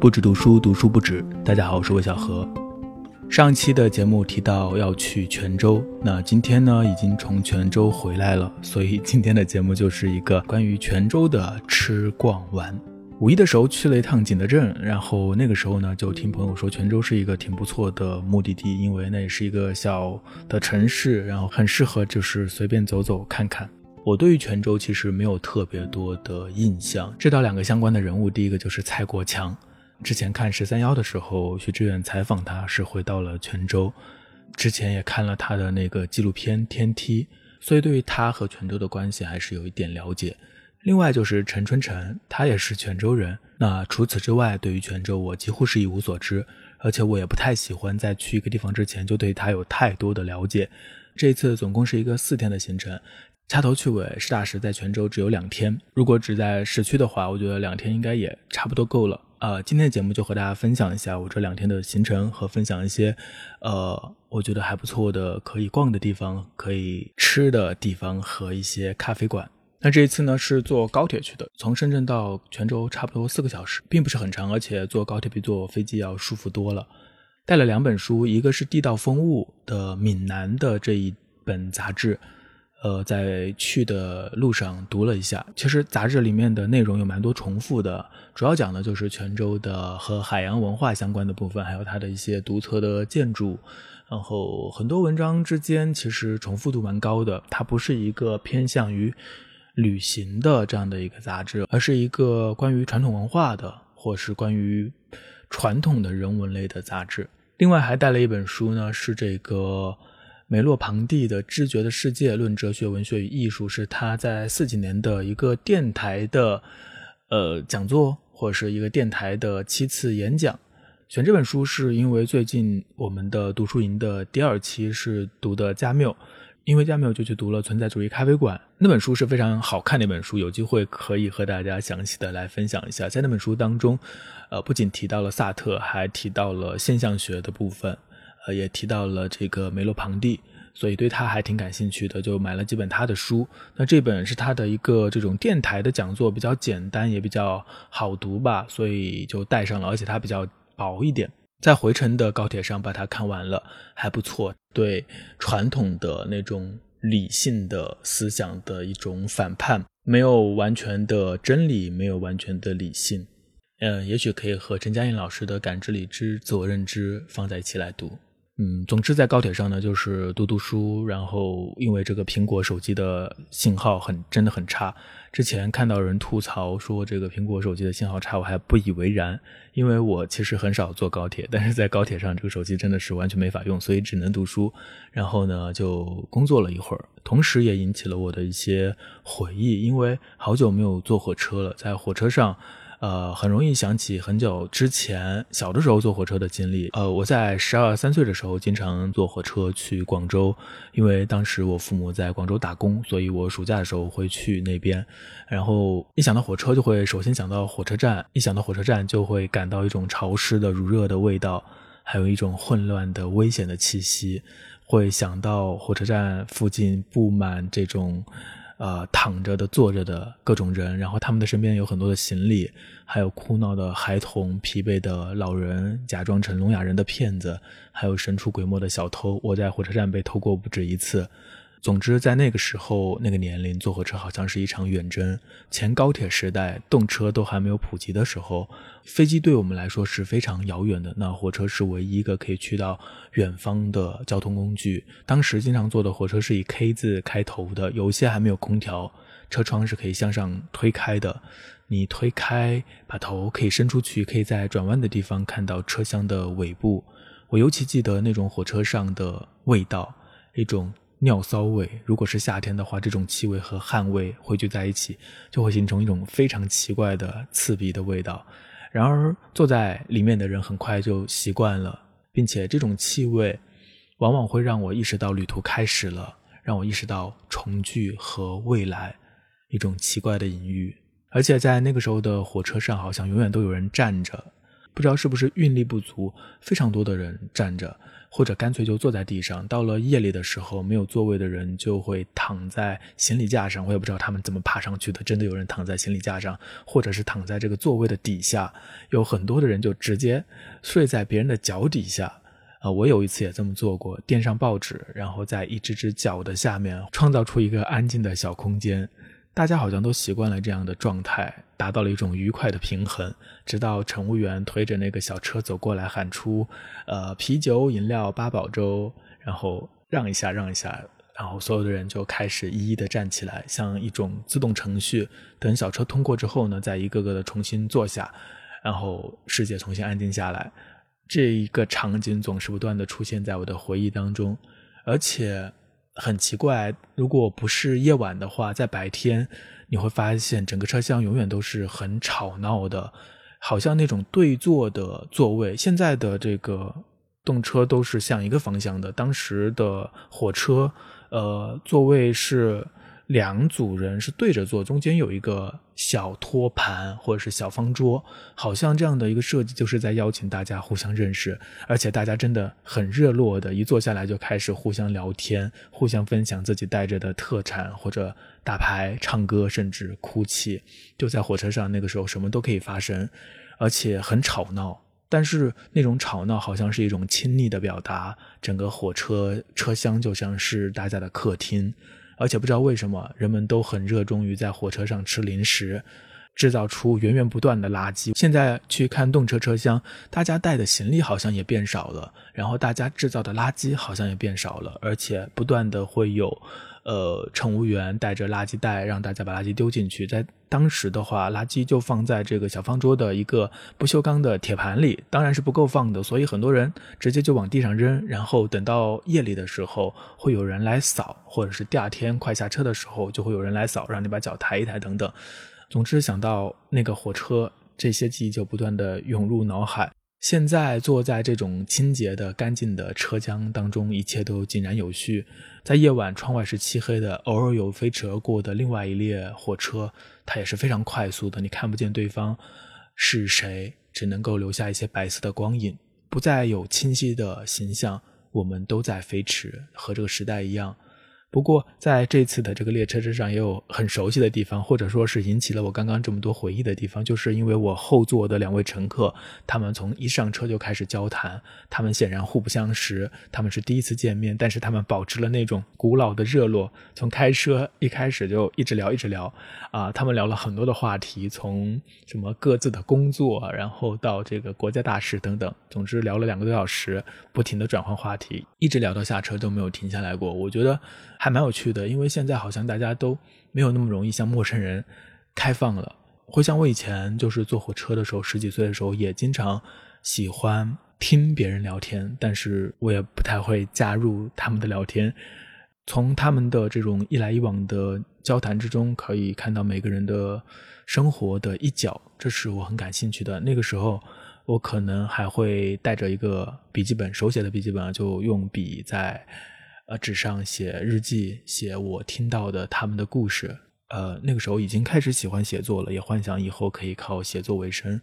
不止读书，读书不止。大家好，我是魏小何。上期的节目提到要去泉州，那今天呢已经从泉州回来了，所以今天的节目就是一个关于泉州的吃逛玩。五一的时候去了一趟景德镇，然后那个时候呢就听朋友说泉州是一个挺不错的目的地，因为那也是一个小的城市，然后很适合就是随便走走看看。我对于泉州其实没有特别多的印象，知道两个相关的人物，第一个就是蔡国强。之前看十三幺的时候，徐志远采访他是回到了泉州，之前也看了他的那个纪录片《天梯》，所以对于他和泉州的关系还是有一点了解。另外就是陈春成，他也是泉州人。那除此之外，对于泉州我几乎是一无所知，而且我也不太喜欢在去一个地方之前就对他有太多的了解。这一次总共是一个四天的行程。掐头去尾，实打实在泉州只有两天。如果只在市区的话，我觉得两天应该也差不多够了。呃，今天的节目就和大家分享一下我这两天的行程，和分享一些，呃，我觉得还不错的可以逛的地方、可以吃的地方和一些咖啡馆。那这一次呢是坐高铁去的，从深圳到泉州差不多四个小时，并不是很长，而且坐高铁比坐飞机要舒服多了。带了两本书，一个是《地道风物》的闽南的这一本杂志。呃，在去的路上读了一下，其实杂志里面的内容有蛮多重复的，主要讲的就是泉州的和海洋文化相关的部分，还有它的一些独特的建筑。然后很多文章之间其实重复度蛮高的，它不是一个偏向于旅行的这样的一个杂志，而是一个关于传统文化的，或是关于传统的人文类的杂志。另外还带了一本书呢，是这个。梅洛庞蒂的《知觉的世界：论哲学、文学与艺术》是他在四几年的一个电台的呃讲座，或者是一个电台的七次演讲。选这本书是因为最近我们的读书营的第二期是读的加缪，因为加缪就去读了《存在主义咖啡馆》那本书是非常好看的一本书，有机会可以和大家详细的来分享一下。在那本书当中，呃，不仅提到了萨特，还提到了现象学的部分。呃，也提到了这个梅洛庞蒂，所以对他还挺感兴趣的，就买了几本他的书。那这本是他的一个这种电台的讲座，比较简单，也比较好读吧，所以就带上了，而且它比较薄一点。在回程的高铁上把它看完了，还不错。对传统的那种理性的思想的一种反叛，没有完全的真理，没有完全的理性。嗯，也许可以和陈嘉映老师的《感知、理智、自我认知》放在一起来读。嗯，总之在高铁上呢，就是读读书，然后因为这个苹果手机的信号很真的很差。之前看到人吐槽说这个苹果手机的信号差，我还不以为然，因为我其实很少坐高铁，但是在高铁上这个手机真的是完全没法用，所以只能读书。然后呢，就工作了一会儿，同时也引起了我的一些回忆，因为好久没有坐火车了，在火车上。呃，很容易想起很久之前小的时候坐火车的经历。呃，我在十二三岁的时候经常坐火车去广州，因为当时我父母在广州打工，所以我暑假的时候会去那边。然后一想到火车，就会首先想到火车站；一想到火车站，就会感到一种潮湿的如热的味道，还有一种混乱的危险的气息。会想到火车站附近布满这种。呃，躺着的、坐着的各种人，然后他们的身边有很多的行李，还有哭闹的孩童、疲惫的老人、假装成聋哑人的骗子，还有神出鬼没的小偷。我在火车站被偷过不止一次。总之，在那个时候、那个年龄，坐火车好像是一场远征。前高铁时代，动车都还没有普及的时候，飞机对我们来说是非常遥远的。那火车是唯一一个可以去到远方的交通工具。当时经常坐的火车是以 K 字开头的，有些还没有空调，车窗是可以向上推开的。你推开，把头可以伸出去，可以在转弯的地方看到车厢的尾部。我尤其记得那种火车上的味道，一种。尿骚味，如果是夏天的话，这种气味和汗味汇聚在一起，就会形成一种非常奇怪的刺鼻的味道。然而，坐在里面的人很快就习惯了，并且这种气味往往会让我意识到旅途开始了，让我意识到重聚和未来，一种奇怪的隐喻。而且在那个时候的火车上，好像永远都有人站着，不知道是不是运力不足，非常多的人站着。或者干脆就坐在地上。到了夜里的时候，没有座位的人就会躺在行李架上，我也不知道他们怎么爬上去的。真的有人躺在行李架上，或者是躺在这个座位的底下。有很多的人就直接睡在别人的脚底下。啊，我有一次也这么做过，垫上报纸，然后在一只只脚的下面创造出一个安静的小空间。大家好像都习惯了这样的状态，达到了一种愉快的平衡。直到乘务员推着那个小车走过来，喊出：“呃，啤酒、饮料、八宝粥。”然后让一下，让一下，然后所有的人就开始一一的站起来，像一种自动程序。等小车通过之后呢，再一个个的重新坐下，然后世界重新安静下来。这一个场景总是不断的出现在我的回忆当中，而且很奇怪，如果不是夜晚的话，在白天你会发现整个车厢永远都是很吵闹的，好像那种对坐的座位。现在的这个动车都是向一个方向的，当时的火车，呃，座位是。两组人是对着坐，中间有一个小托盘或者是小方桌，好像这样的一个设计就是在邀请大家互相认识，而且大家真的很热络的，一坐下来就开始互相聊天，互相分享自己带着的特产或者打牌、唱歌，甚至哭泣。就在火车上，那个时候什么都可以发生，而且很吵闹，但是那种吵闹好像是一种亲昵的表达，整个火车车厢就像是大家的客厅。而且不知道为什么，人们都很热衷于在火车上吃零食，制造出源源不断的垃圾。现在去看动车车厢，大家带的行李好像也变少了，然后大家制造的垃圾好像也变少了，而且不断的会有。呃，乘务员带着垃圾袋，让大家把垃圾丢进去。在当时的话，垃圾就放在这个小方桌的一个不锈钢的铁盘里，当然是不够放的，所以很多人直接就往地上扔。然后等到夜里的时候，会有人来扫，或者是第二天快下车的时候，就会有人来扫，让你把脚抬一抬等等。总之，想到那个火车，这些记忆就不断的涌入脑海。现在坐在这种清洁的、干净的车厢当中，一切都井然有序。在夜晚，窗外是漆黑的，偶尔有飞驰而过的另外一列火车，它也是非常快速的，你看不见对方是谁，只能够留下一些白色的光影，不再有清晰的形象。我们都在飞驰，和这个时代一样。不过，在这次的这个列车之上，也有很熟悉的地方，或者说是引起了我刚刚这么多回忆的地方，就是因为我后座的两位乘客，他们从一上车就开始交谈，他们显然互不相识，他们是第一次见面，但是他们保持了那种古老的热络，从开车一开始就一直聊，一直聊，啊，他们聊了很多的话题，从什么各自的工作，然后到这个国家大事等等，总之聊了两个多小时，不停的转换话题，一直聊到下车都没有停下来过，我觉得。还蛮有趣的，因为现在好像大家都没有那么容易向陌生人开放了。回想我以前就是坐火车的时候，十几岁的时候也经常喜欢听别人聊天，但是我也不太会加入他们的聊天。从他们的这种一来一往的交谈之中，可以看到每个人的生活的一角，这是我很感兴趣的。那个时候，我可能还会带着一个笔记本，手写的笔记本，就用笔在。呃，纸上写日记，写我听到的他们的故事。呃，那个时候已经开始喜欢写作了，也幻想以后可以靠写作为生。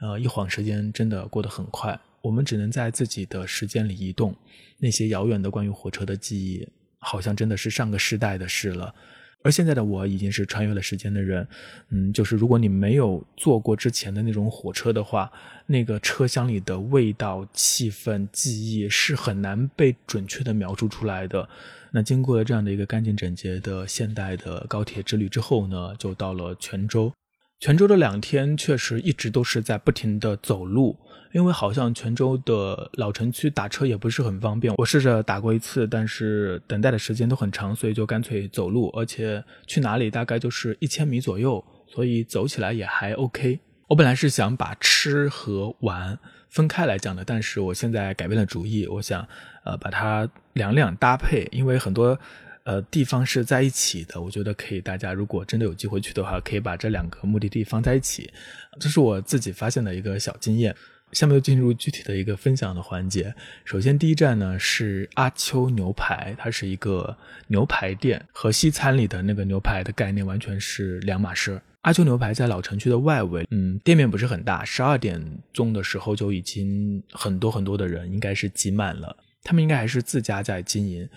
呃，一晃时间真的过得很快，我们只能在自己的时间里移动。那些遥远的关于火车的记忆，好像真的是上个世代的事了。而现在的我已经是穿越了时间的人，嗯，就是如果你没有坐过之前的那种火车的话，那个车厢里的味道、气氛、记忆是很难被准确的描述出来的。那经过了这样的一个干净整洁的现代的高铁之旅之后呢，就到了泉州。泉州的两天确实一直都是在不停的走路。因为好像泉州的老城区打车也不是很方便，我试着打过一次，但是等待的时间都很长，所以就干脆走路，而且去哪里大概就是一千米左右，所以走起来也还 OK。我本来是想把吃和玩分开来讲的，但是我现在改变了主意，我想呃把它两两搭配，因为很多呃地方是在一起的，我觉得可以，大家如果真的有机会去的话，可以把这两个目的地放在一起，这是我自己发现的一个小经验。下面就进入具体的一个分享的环节。首先，第一站呢是阿秋牛排，它是一个牛排店，和西餐里的那个牛排的概念完全是两码事。阿秋牛排在老城区的外围，嗯，店面不是很大，十二点钟的时候就已经很多很多的人，应该是挤满了。他们应该还是自家在经营，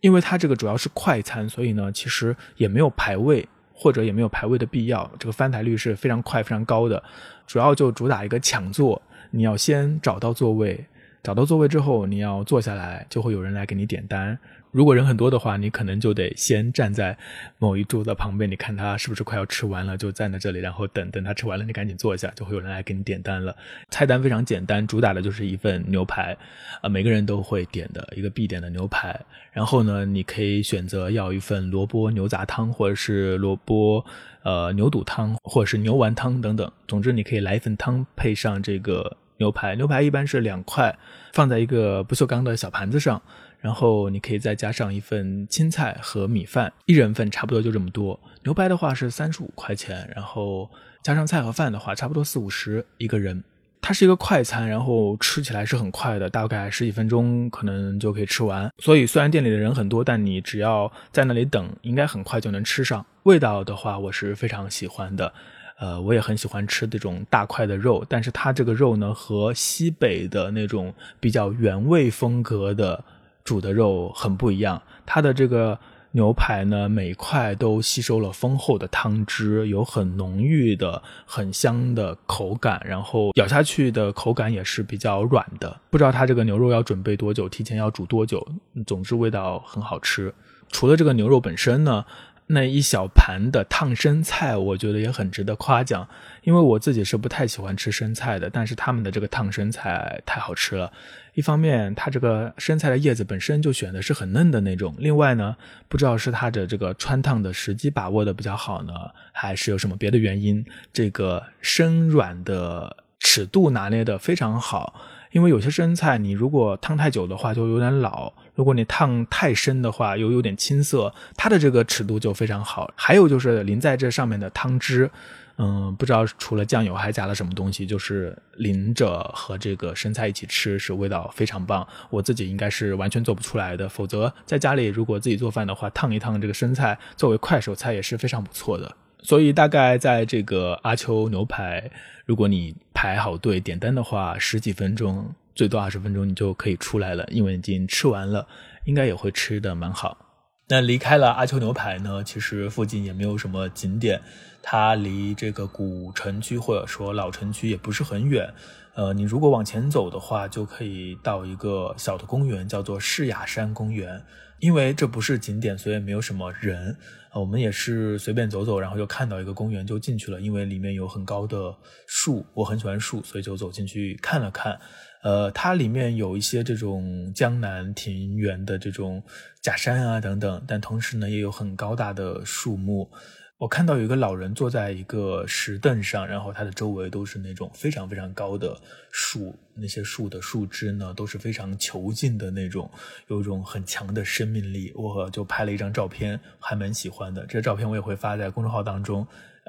因为它这个主要是快餐，所以呢，其实也没有排位，或者也没有排位的必要。这个翻台率是非常快、非常高的，主要就主打一个抢座，你要先找到座位，找到座位之后，你要坐下来，就会有人来给你点单。如果人很多的话，你可能就得先站在某一桌的旁边，你看他是不是快要吃完了，就站在这里，然后等等他吃完了，你赶紧坐下，就会有人来给你点单了。菜单非常简单，主打的就是一份牛排，啊，每个人都会点的一个必点的牛排。然后呢，你可以选择要一份萝卜牛杂汤，或者是萝卜呃牛肚汤，或者是牛丸汤等等。总之，你可以来一份汤，配上这个牛排。牛排一般是两块，放在一个不锈钢的小盘子上。然后你可以再加上一份青菜和米饭，一人份差不多就这么多。牛排的话是三十五块钱，然后加上菜和饭的话，差不多四五十一个人。它是一个快餐，然后吃起来是很快的，大概十几分钟可能就可以吃完。所以虽然店里的人很多，但你只要在那里等，应该很快就能吃上。味道的话，我是非常喜欢的。呃，我也很喜欢吃这种大块的肉，但是它这个肉呢，和西北的那种比较原味风格的。煮的肉很不一样，它的这个牛排呢，每块都吸收了丰厚的汤汁，有很浓郁的、很香的口感，然后咬下去的口感也是比较软的。不知道它这个牛肉要准备多久，提前要煮多久，总之味道很好吃。除了这个牛肉本身呢。那一小盘的烫生菜，我觉得也很值得夸奖，因为我自己是不太喜欢吃生菜的，但是他们的这个烫生菜太好吃了。一方面，它这个生菜的叶子本身就选的是很嫩的那种；另外呢，不知道是它的这个穿烫的时机把握的比较好呢，还是有什么别的原因，这个生软的尺度拿捏的非常好。因为有些生菜，你如果烫太久的话，就有点老；如果你烫太深的话，又有点青涩。它的这个尺度就非常好。还有就是淋在这上面的汤汁，嗯，不知道除了酱油还加了什么东西，就是淋着和这个生菜一起吃，是味道非常棒。我自己应该是完全做不出来的，否则在家里如果自己做饭的话，烫一烫这个生菜作为快手菜也是非常不错的。所以大概在这个阿丘牛排。如果你排好队点单的话，十几分钟，最多二十分钟，你就可以出来了，因为已经吃完了，应该也会吃的蛮好。那离开了阿丘牛排呢，其实附近也没有什么景点，它离这个古城区或者说老城区也不是很远。呃，你如果往前走的话，就可以到一个小的公园，叫做世雅山公园。因为这不是景点，所以没有什么人。我们也是随便走走，然后就看到一个公园就进去了。因为里面有很高的树，我很喜欢树，所以就走进去看了看。呃，它里面有一些这种江南庭园的这种假山啊等等，但同时呢，也有很高大的树木。我看到有一个老人坐在一个石凳上，然后他的周围都是那种非常非常高的树，那些树的树枝呢都是非常遒劲的那种，有一种很强的生命力。我就拍了一张照片，还蛮喜欢的。这个照片我也会发在公众号当中。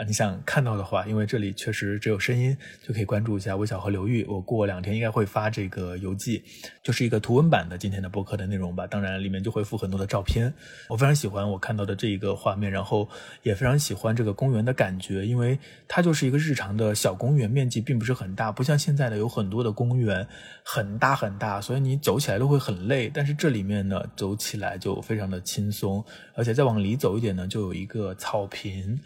你想看到的话，因为这里确实只有声音，就可以关注一下微小河流域。我过两天应该会发这个游记，就是一个图文版的今天的播客的内容吧。当然，里面就会附很多的照片。我非常喜欢我看到的这一个画面，然后也非常喜欢这个公园的感觉，因为它就是一个日常的小公园，面积并不是很大，不像现在的有很多的公园很大很大，所以你走起来都会很累。但是这里面呢，走起来就非常的轻松，而且再往里走一点呢，就有一个草坪。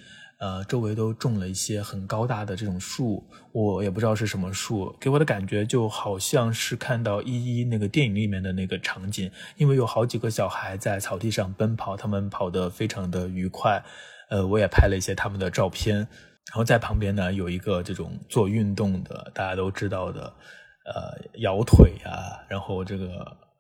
呃，周围都种了一些很高大的这种树，我也不知道是什么树，给我的感觉就好像是看到依依那个电影里面的那个场景，因为有好几个小孩在草地上奔跑，他们跑得非常的愉快。呃，我也拍了一些他们的照片，然后在旁边呢有一个这种做运动的，大家都知道的，呃，摇腿啊，然后这个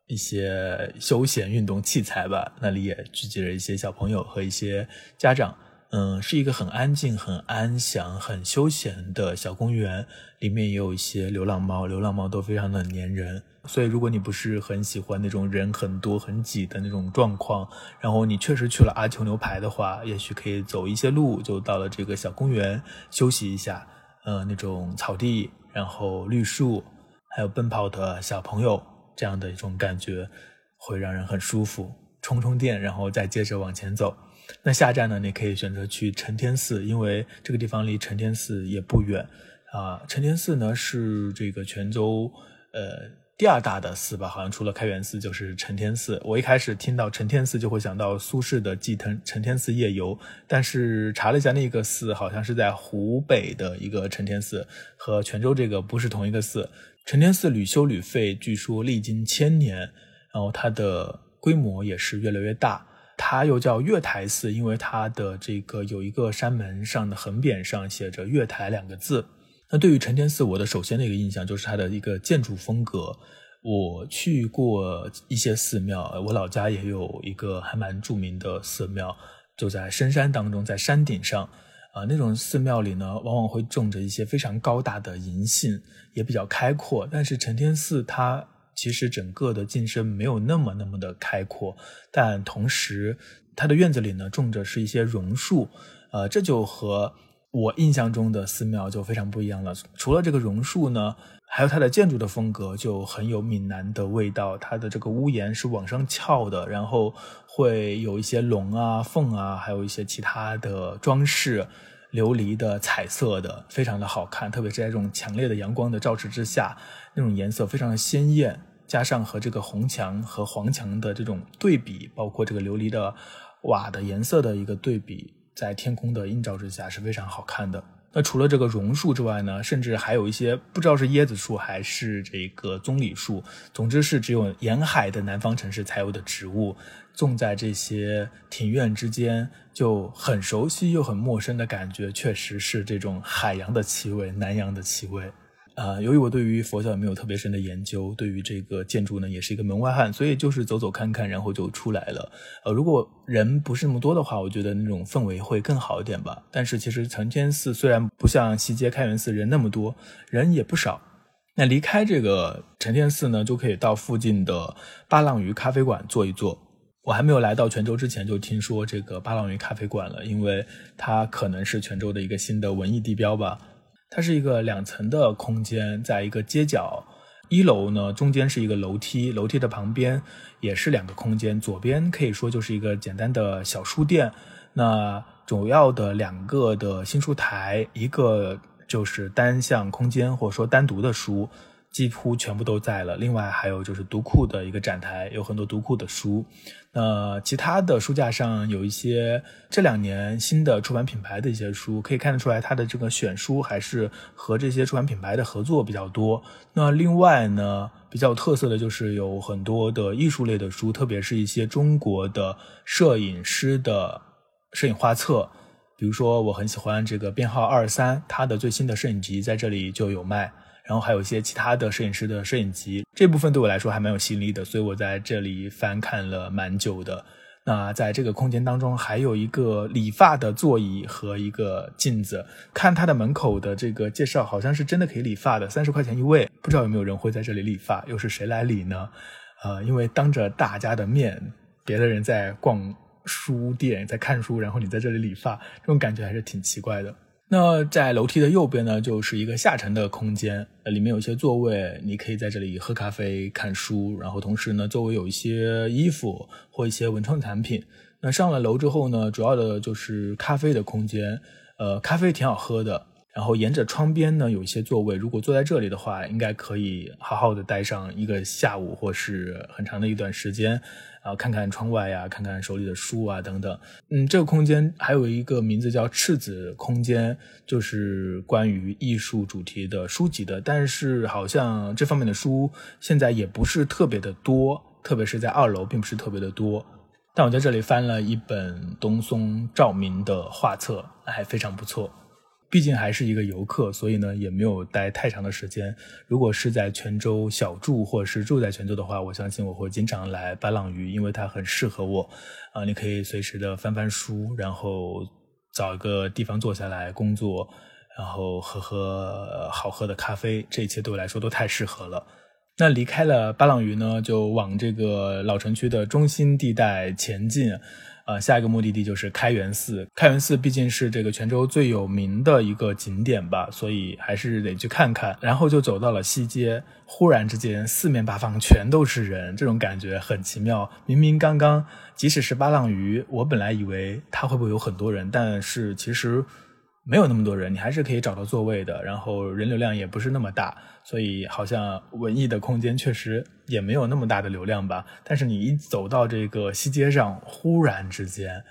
一些休闲运动器材吧，那里也聚集了一些小朋友和一些家长。嗯，是一个很安静、很安详、很休闲的小公园，里面也有一些流浪猫，流浪猫都非常的粘人。所以，如果你不是很喜欢那种人很多、很挤的那种状况，然后你确实去了阿球牛排的话，也许可以走一些路，就到了这个小公园休息一下。呃，那种草地，然后绿树，还有奔跑的小朋友，这样的一种感觉会让人很舒服。充充电，然后再接着往前走。那下站呢？你可以选择去承天寺，因为这个地方离承天寺也不远啊。承天寺呢是这个泉州呃第二大的寺吧，好像除了开元寺就是承天寺。我一开始听到承天寺就会想到苏轼的《祭承承天寺夜游》，但是查了一下，那个寺好像是在湖北的一个承天寺，和泉州这个不是同一个寺。承天寺屡修屡废，据说历经千年，然后它的规模也是越来越大。它又叫月台寺，因为它的这个有一个山门上的横匾上写着“月台”两个字。那对于承天寺，我的首先的一个印象就是它的一个建筑风格。我去过一些寺庙，我老家也有一个还蛮著名的寺庙，就在深山当中，在山顶上。啊，那种寺庙里呢，往往会种着一些非常高大的银杏，也比较开阔。但是承天寺它。其实整个的进深没有那么那么的开阔，但同时它的院子里呢种着是一些榕树，呃，这就和我印象中的寺庙就非常不一样了。除了这个榕树呢，还有它的建筑的风格就很有闽南的味道。它的这个屋檐是往上翘的，然后会有一些龙啊、凤啊，还有一些其他的装饰，琉璃的、彩色的，非常的好看。特别是在这种强烈的阳光的照射之下。那种颜色非常的鲜艳，加上和这个红墙和黄墙的这种对比，包括这个琉璃的瓦的颜色的一个对比，在天空的映照之下是非常好看的。那除了这个榕树之外呢，甚至还有一些不知道是椰子树还是这个棕榈树，总之是只有沿海的南方城市才有的植物，种在这些庭院之间，就很熟悉又很陌生的感觉，确实是这种海洋的气味，南洋的气味。呃，由于我对于佛教也没有特别深的研究，对于这个建筑呢也是一个门外汉，所以就是走走看看，然后就出来了。呃，如果人不是那么多的话，我觉得那种氛围会更好一点吧。但是其实承天寺虽然不像西街开元寺人那么多，人也不少。那离开这个承天寺呢，就可以到附近的八浪鱼咖啡馆坐一坐。我还没有来到泉州之前，就听说这个八浪鱼咖啡馆了，因为它可能是泉州的一个新的文艺地标吧。它是一个两层的空间，在一个街角，一楼呢中间是一个楼梯，楼梯的旁边也是两个空间，左边可以说就是一个简单的小书店，那主要的两个的新书台，一个就是单向空间或者说单独的书。几乎全部都在了。另外还有就是读库的一个展台，有很多读库的书。那其他的书架上有一些这两年新的出版品牌的一些书，可以看得出来它的这个选书还是和这些出版品牌的合作比较多。那另外呢，比较有特色的就是有很多的艺术类的书，特别是一些中国的摄影师的摄影画册。比如说我很喜欢这个编号二三，他的最新的摄影集在这里就有卖。然后还有一些其他的摄影师的摄影集，这部分对我来说还蛮有吸引力的，所以我在这里翻看了蛮久的。那在这个空间当中，还有一个理发的座椅和一个镜子。看它的门口的这个介绍，好像是真的可以理发的，三十块钱一位。不知道有没有人会在这里理发？又是谁来理呢？呃，因为当着大家的面，别的人在逛书店，在看书，然后你在这里理发，这种感觉还是挺奇怪的。那在楼梯的右边呢，就是一个下沉的空间，里面有一些座位，你可以在这里喝咖啡、看书，然后同时呢，周围有一些衣服或一些文创产品。那上了楼之后呢，主要的就是咖啡的空间，呃，咖啡挺好喝的。然后沿着窗边呢有一些座位，如果坐在这里的话，应该可以好好的待上一个下午或是很长的一段时间，啊，看看窗外呀，看看手里的书啊等等。嗯，这个空间还有一个名字叫赤子空间，就是关于艺术主题的书籍的，但是好像这方面的书现在也不是特别的多，特别是在二楼并不是特别的多。但我在这里翻了一本东松照明的画册，还非常不错。毕竟还是一个游客，所以呢也没有待太长的时间。如果是在泉州小住，或者是住在泉州的话，我相信我会经常来巴浪屿，因为它很适合我。啊，你可以随时的翻翻书，然后找一个地方坐下来工作，然后喝喝好喝的咖啡，这一切对我来说都太适合了。那离开了巴浪屿呢，就往这个老城区的中心地带前进。呃，下一个目的地就是开元寺。开元寺毕竟是这个泉州最有名的一个景点吧，所以还是得去看看。然后就走到了西街，忽然之间四面八方全都是人，这种感觉很奇妙。明明刚刚即使是八浪鱼，我本来以为它会不会有很多人，但是其实没有那么多人，你还是可以找到座位的，然后人流量也不是那么大，所以好像文艺的空间确实也没有那么大的流量吧。但是你一走到这个西街上，忽然之间，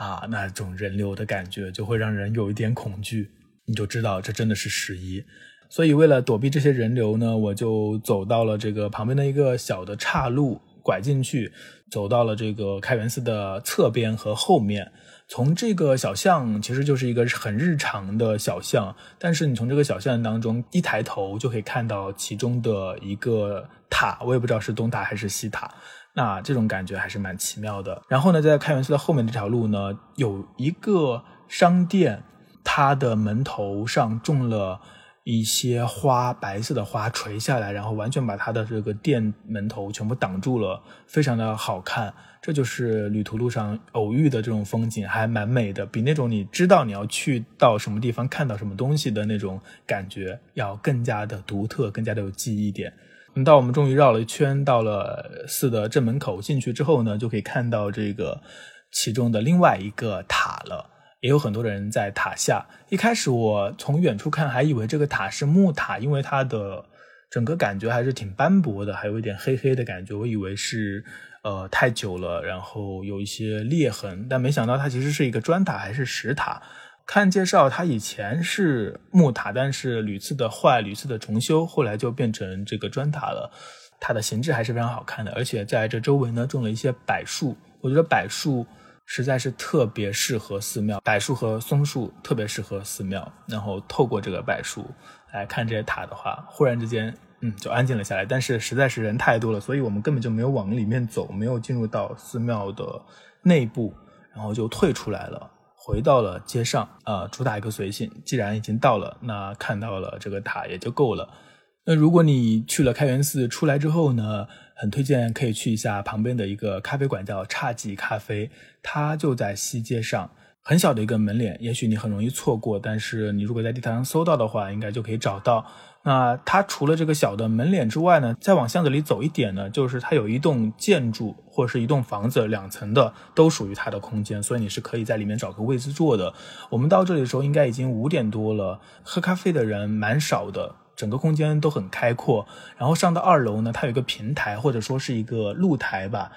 啊，那种人流的感觉就会让人有一点恐惧，你就知道这真的是十一。所以为了躲避这些人流呢，我就走到了这个旁边的一个小的岔路，拐进去，走到了这个开元寺的侧边和后面。从这个小巷其实就是一个很日常的小巷，但是你从这个小巷当中一抬头就可以看到其中的一个塔，我也不知道是东塔还是西塔，那这种感觉还是蛮奇妙的。然后呢，在开元寺的后面这条路呢，有一个商店，它的门头上种了。一些花，白色的花垂下来，然后完全把它的这个店门头全部挡住了，非常的好看。这就是旅途路上偶遇的这种风景，还蛮美的，比那种你知道你要去到什么地方看到什么东西的那种感觉要更加的独特，更加的有记忆点。等到我们终于绕了一圈，到了寺的正门口进去之后呢，就可以看到这个其中的另外一个塔了。也有很多的人在塔下。一开始我从远处看，还以为这个塔是木塔，因为它的整个感觉还是挺斑驳的，还有一点黑黑的感觉。我以为是呃太久了，然后有一些裂痕，但没想到它其实是一个砖塔还是石塔。看介绍，它以前是木塔，但是屡次的坏，屡次的重修，后来就变成这个砖塔了。它的形制还是非常好看的，而且在这周围呢种了一些柏树，我觉得柏树。实在是特别适合寺庙，柏树和松树特别适合寺庙。然后透过这个柏树来看这些塔的话，忽然之间，嗯，就安静了下来。但是实在是人太多了，所以我们根本就没有往里面走，没有进入到寺庙的内部，然后就退出来了，回到了街上。啊，主打一个随性，既然已经到了，那看到了这个塔也就够了。那如果你去了开元寺出来之后呢？很推荐可以去一下旁边的一个咖啡馆，叫侘寂咖啡，它就在西街上，很小的一个门脸，也许你很容易错过，但是你如果在地图上搜到的话，应该就可以找到。那它除了这个小的门脸之外呢，再往巷子里走一点呢，就是它有一栋建筑或者是一栋房子，两层的都属于它的空间，所以你是可以在里面找个位置坐的。我们到这里的时候应该已经五点多了，喝咖啡的人蛮少的。整个空间都很开阔，然后上到二楼呢，它有一个平台或者说是一个露台吧，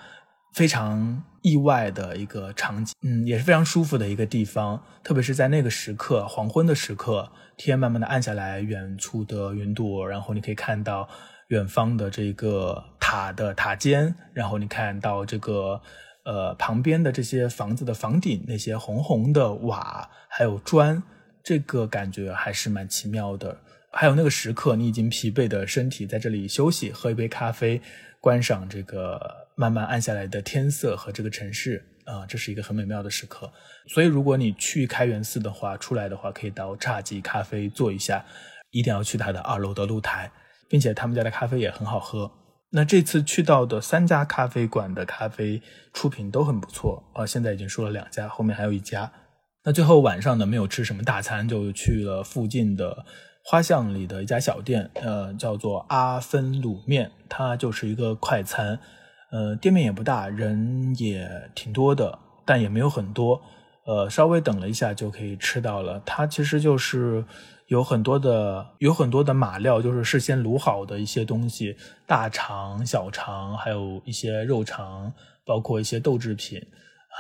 非常意外的一个场景，嗯，也是非常舒服的一个地方。特别是在那个时刻，黄昏的时刻，天慢慢的暗下来，远处的云朵，然后你可以看到远方的这个塔的塔尖，然后你看到这个呃旁边的这些房子的房顶，那些红红的瓦还有砖，这个感觉还是蛮奇妙的。还有那个时刻，你已经疲惫的身体在这里休息，喝一杯咖啡，观赏这个慢慢暗下来的天色和这个城市，啊，这是一个很美妙的时刻。所以，如果你去开元寺的话，出来的话可以到侘寂咖啡坐一下，一定要去它的二楼的露台，并且他们家的咖啡也很好喝。那这次去到的三家咖啡馆的咖啡出品都很不错啊，现在已经说了两家，后面还有一家。那最后晚上呢，没有吃什么大餐，就去了附近的。花巷里的一家小店，呃，叫做阿芬卤面，它就是一个快餐，呃，店面也不大，人也挺多的，但也没有很多，呃，稍微等了一下就可以吃到了。它其实就是有很多的，有很多的马料，就是事先卤好的一些东西，大肠、小肠，还有一些肉肠，包括一些豆制品，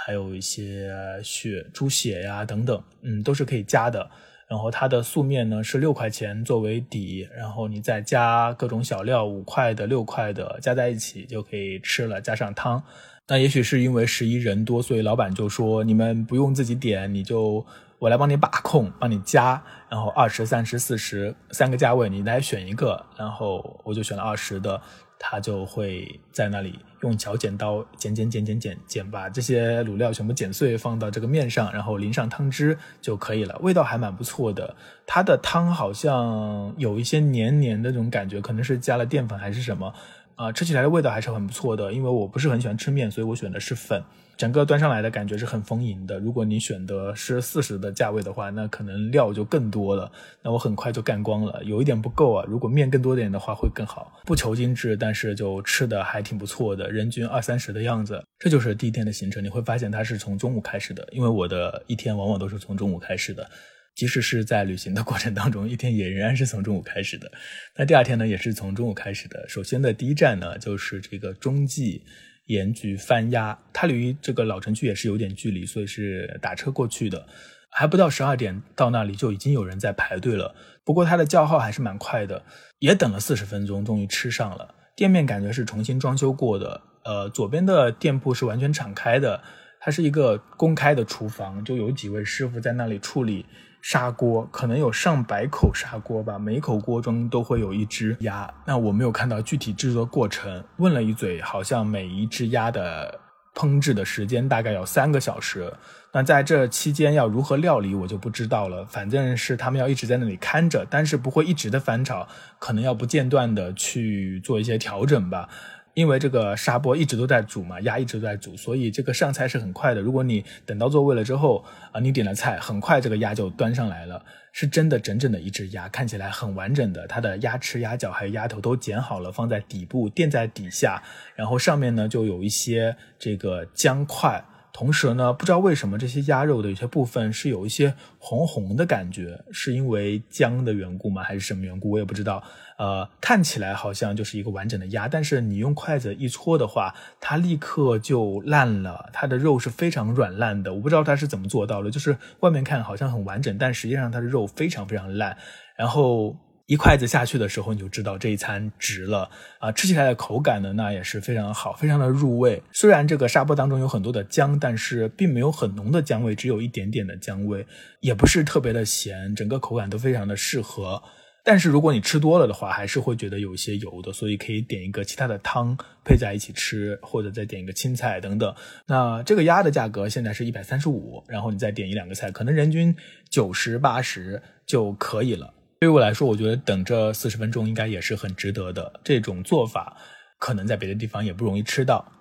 还有一些血、猪血呀等等，嗯，都是可以加的。然后它的素面呢是六块钱作为底，然后你再加各种小料，五块的、六块的加在一起就可以吃了，加上汤。那也许是因为十一人多，所以老板就说你们不用自己点，你就我来帮你把控，帮你加。然后二十三十四十三个价位，你来选一个。然后我就选了二十的。他就会在那里用小剪刀剪剪剪剪剪剪，把这些卤料全部剪碎，放到这个面上，然后淋上汤汁就可以了。味道还蛮不错的，它的汤好像有一些黏黏的那种感觉，可能是加了淀粉还是什么啊？吃起来的味道还是很不错的。因为我不是很喜欢吃面，所以我选的是粉。整个端上来的感觉是很丰盈的。如果你选的是四十的价位的话，那可能料就更多了。那我很快就干光了，有一点不够啊。如果面更多点的话会更好。不求精致，但是就吃的还挺不错的，人均二三十的样子。这就是第一天的行程。你会发现它是从中午开始的，因为我的一天往往都是从中午开始的。即使是在旅行的过程当中，一天也仍然是从中午开始的。那第二天呢，也是从中午开始的。首先的第一站呢，就是这个中继盐局番鸭，它离这个老城区也是有点距离，所以是打车过去的。还不到十二点到那里就已经有人在排队了。不过它的叫号还是蛮快的，也等了四十分钟，终于吃上了。店面感觉是重新装修过的，呃，左边的店铺是完全敞开的，它是一个公开的厨房，就有几位师傅在那里处理砂锅，可能有上百口砂锅吧，每口锅中都会有一只鸭。那我没有看到具体制作过程，问了一嘴，好像每一只鸭的烹制的时间大概要三个小时。那在这期间要如何料理，我就不知道了。反正是他们要一直在那里看着，但是不会一直的翻炒，可能要不间断的去做一些调整吧。因为这个砂锅一直都在煮嘛，鸭一直都在煮，所以这个上菜是很快的。如果你等到座位了之后啊，你点了菜，很快这个鸭就端上来了。是真的整整的一只鸭，看起来很完整的，它的鸭翅、鸭脚还有鸭头都剪好了，放在底部垫在底下，然后上面呢就有一些这个姜块。同时呢，不知道为什么这些鸭肉的有些部分是有一些红红的感觉，是因为姜的缘故吗？还是什么缘故？我也不知道。呃，看起来好像就是一个完整的鸭，但是你用筷子一戳的话，它立刻就烂了。它的肉是非常软烂的，我不知道它是怎么做到的，就是外面看好像很完整，但实际上它的肉非常非常烂。然后。一筷子下去的时候，你就知道这一餐值了啊！吃起来的口感呢，那也是非常好，非常的入味。虽然这个砂锅当中有很多的姜，但是并没有很浓的姜味，只有一点点的姜味，也不是特别的咸，整个口感都非常的适合。但是如果你吃多了的话，还是会觉得有一些油的，所以可以点一个其他的汤配在一起吃，或者再点一个青菜等等。那这个鸭的价格现在是一百三十五，然后你再点一两个菜，可能人均九十八十就可以了。对于我来说，我觉得等这四十分钟应该也是很值得的。这种做法可能在别的地方也不容易吃到。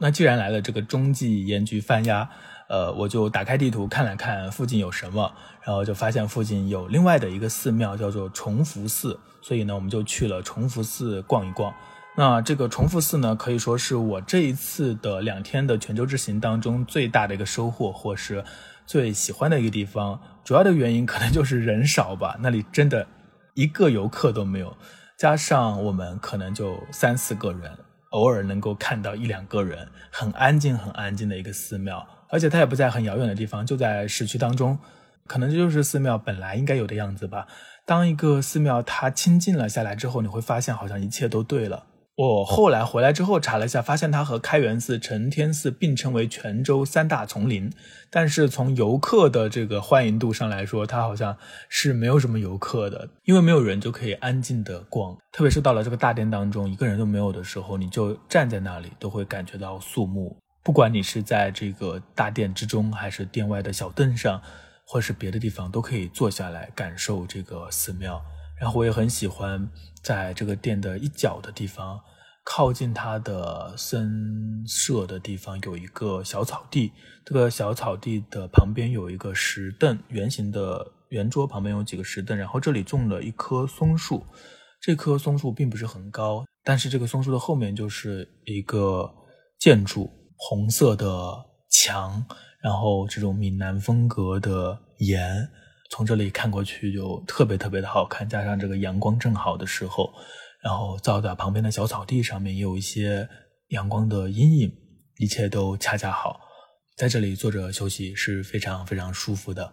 那既然来了这个中继盐焗番鸭，呃，我就打开地图看了看附近有什么，然后就发现附近有另外的一个寺庙叫做崇福寺，所以呢，我们就去了崇福寺逛一逛。那这个崇福寺呢，可以说是我这一次的两天的泉州之行当中最大的一个收获，或是。最喜欢的一个地方，主要的原因可能就是人少吧，那里真的一个游客都没有，加上我们可能就三四个人，偶尔能够看到一两个人，很安静很安静的一个寺庙，而且它也不在很遥远的地方，就在市区当中，可能这就是寺庙本来应该有的样子吧。当一个寺庙它清静了下来之后，你会发现好像一切都对了。我后来回来之后查了一下，发现它和开元寺、承天寺并称为泉州三大丛林。但是从游客的这个欢迎度上来说，它好像是没有什么游客的，因为没有人就可以安静的逛。特别是到了这个大殿当中，一个人都没有的时候，你就站在那里都会感觉到肃穆。不管你是在这个大殿之中，还是殿外的小凳上，或是别的地方，都可以坐下来感受这个寺庙。然后我也很喜欢在这个殿的一角的地方。靠近它的僧舍的地方有一个小草地，这个小草地的旁边有一个石凳，圆形的圆桌旁边有几个石凳，然后这里种了一棵松树，这棵松树并不是很高，但是这个松树的后面就是一个建筑，红色的墙，然后这种闽南风格的檐，从这里看过去就特别特别的好看，加上这个阳光正好的时候。然后照在旁边的小草地上面，也有一些阳光的阴影，一切都恰恰好，在这里坐着休息是非常非常舒服的。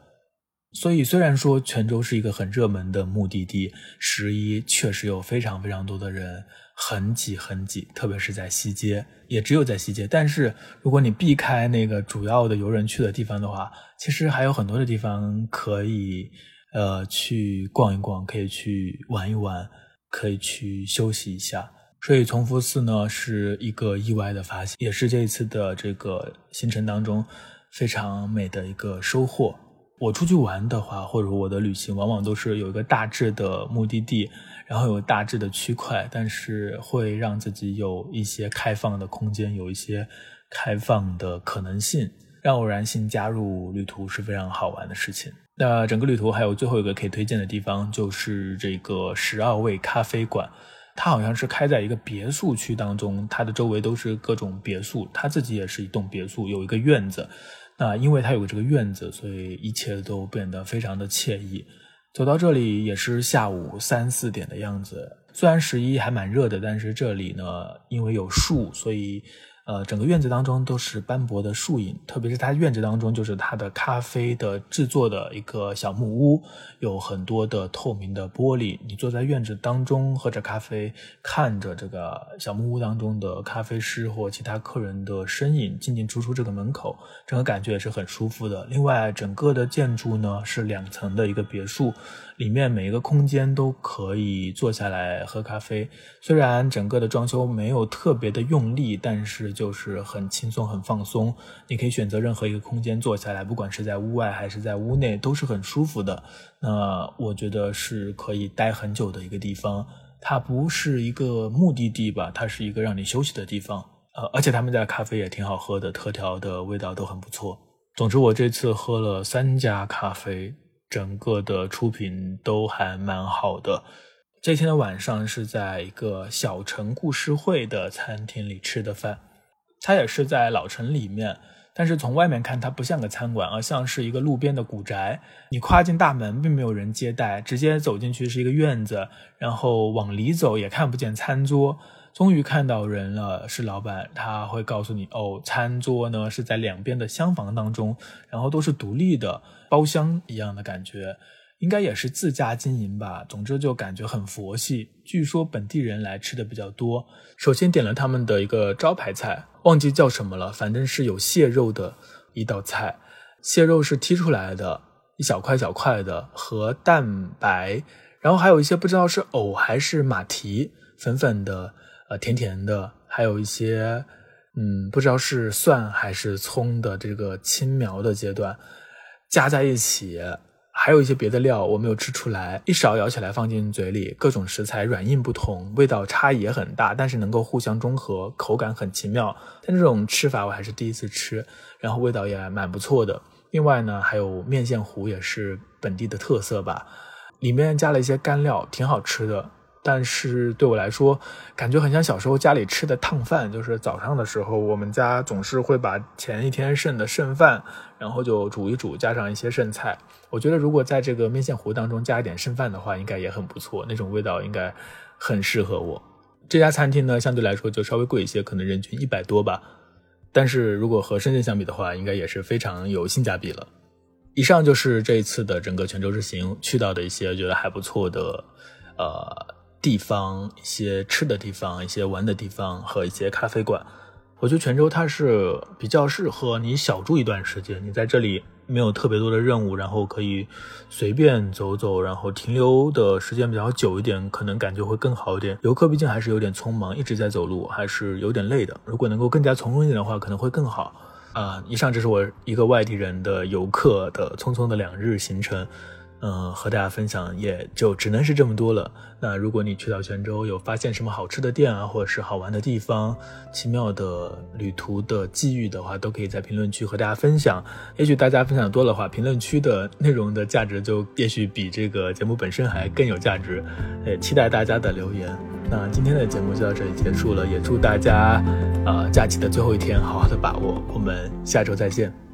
所以，虽然说泉州是一个很热门的目的地，十一确实有非常非常多的人，很挤很挤，特别是在西街，也只有在西街。但是，如果你避开那个主要的游人去的地方的话，其实还有很多的地方可以，呃，去逛一逛，可以去玩一玩。可以去休息一下，所以崇福寺呢是一个意外的发现，也是这一次的这个行程当中非常美的一个收获。我出去玩的话，或者我的旅行，往往都是有一个大致的目的地，然后有大致的区块，但是会让自己有一些开放的空间，有一些开放的可能性，让偶然性加入旅途是非常好玩的事情。那整个旅途还有最后一个可以推荐的地方，就是这个十二味咖啡馆。它好像是开在一个别墅区当中，它的周围都是各种别墅，它自己也是一栋别墅，有一个院子。那因为它有这个院子，所以一切都变得非常的惬意。走到这里也是下午三四点的样子，虽然十一还蛮热的，但是这里呢，因为有树，所以。呃，整个院子当中都是斑驳的树影，特别是它院子当中就是它的咖啡的制作的一个小木屋，有很多的透明的玻璃。你坐在院子当中喝着咖啡，看着这个小木屋当中的咖啡师或其他客人的身影进进出出这个门口，整个感觉也是很舒服的。另外，整个的建筑呢是两层的一个别墅。里面每一个空间都可以坐下来喝咖啡，虽然整个的装修没有特别的用力，但是就是很轻松、很放松。你可以选择任何一个空间坐下来，不管是在屋外还是在屋内，都是很舒服的。那我觉得是可以待很久的一个地方。它不是一个目的地吧，它是一个让你休息的地方。呃，而且他们家的咖啡也挺好喝的，特调的味道都很不错。总之，我这次喝了三家咖啡。整个的出品都还蛮好的。这天的晚上是在一个小城故事会的餐厅里吃的饭，它也是在老城里面，但是从外面看它不像个餐馆，而像是一个路边的古宅。你跨进大门，并没有人接待，直接走进去是一个院子，然后往里走也看不见餐桌。终于看到人了，是老板，他会告诉你哦，餐桌呢是在两边的厢房当中，然后都是独立的包厢一样的感觉，应该也是自家经营吧。总之就感觉很佛系。据说本地人来吃的比较多。首先点了他们的一个招牌菜，忘记叫什么了，反正是有蟹肉的一道菜，蟹肉是剔出来的，一小块小块的和蛋白，然后还有一些不知道是藕还是马蹄，粉粉的。呃，甜甜的，还有一些，嗯，不知道是蒜还是葱的这个青苗的阶段，加在一起，还有一些别的料，我没有吃出来。一勺舀起来放进嘴里，各种食材软硬不同，味道差异也很大，但是能够互相中和，口感很奇妙。但这种吃法我还是第一次吃，然后味道也蛮不错的。另外呢，还有面线糊也是本地的特色吧，里面加了一些干料，挺好吃的。但是对我来说，感觉很像小时候家里吃的烫饭，就是早上的时候，我们家总是会把前一天剩的剩饭，然后就煮一煮，加上一些剩菜。我觉得如果在这个面线糊当中加一点剩饭的话，应该也很不错，那种味道应该很适合我。这家餐厅呢，相对来说就稍微贵一些，可能人均一百多吧。但是如果和深圳相比的话，应该也是非常有性价比了。以上就是这一次的整个泉州之行去到的一些觉得还不错的，呃。地方一些吃的地方，一些玩的地方和一些咖啡馆，我觉得泉州它是比较适合你小住一段时间，你在这里没有特别多的任务，然后可以随便走走，然后停留的时间比较久一点，可能感觉会更好一点。游客毕竟还是有点匆忙，一直在走路，还是有点累的。如果能够更加从容一点的话，可能会更好。啊，以上这是我一个外地人的游客的匆匆的两日行程。嗯，和大家分享也就只能是这么多了。那如果你去到泉州有发现什么好吃的店啊，或者是好玩的地方、奇妙的旅途的际遇的话，都可以在评论区和大家分享。也许大家分享多的话，评论区的 内容的价值就也许比这个节目本身还更有价值。也期待大家的留言。那今天的节目就到这里结束了，也祝大家，呃，假期的最后一天好好的把握。我们下周再见。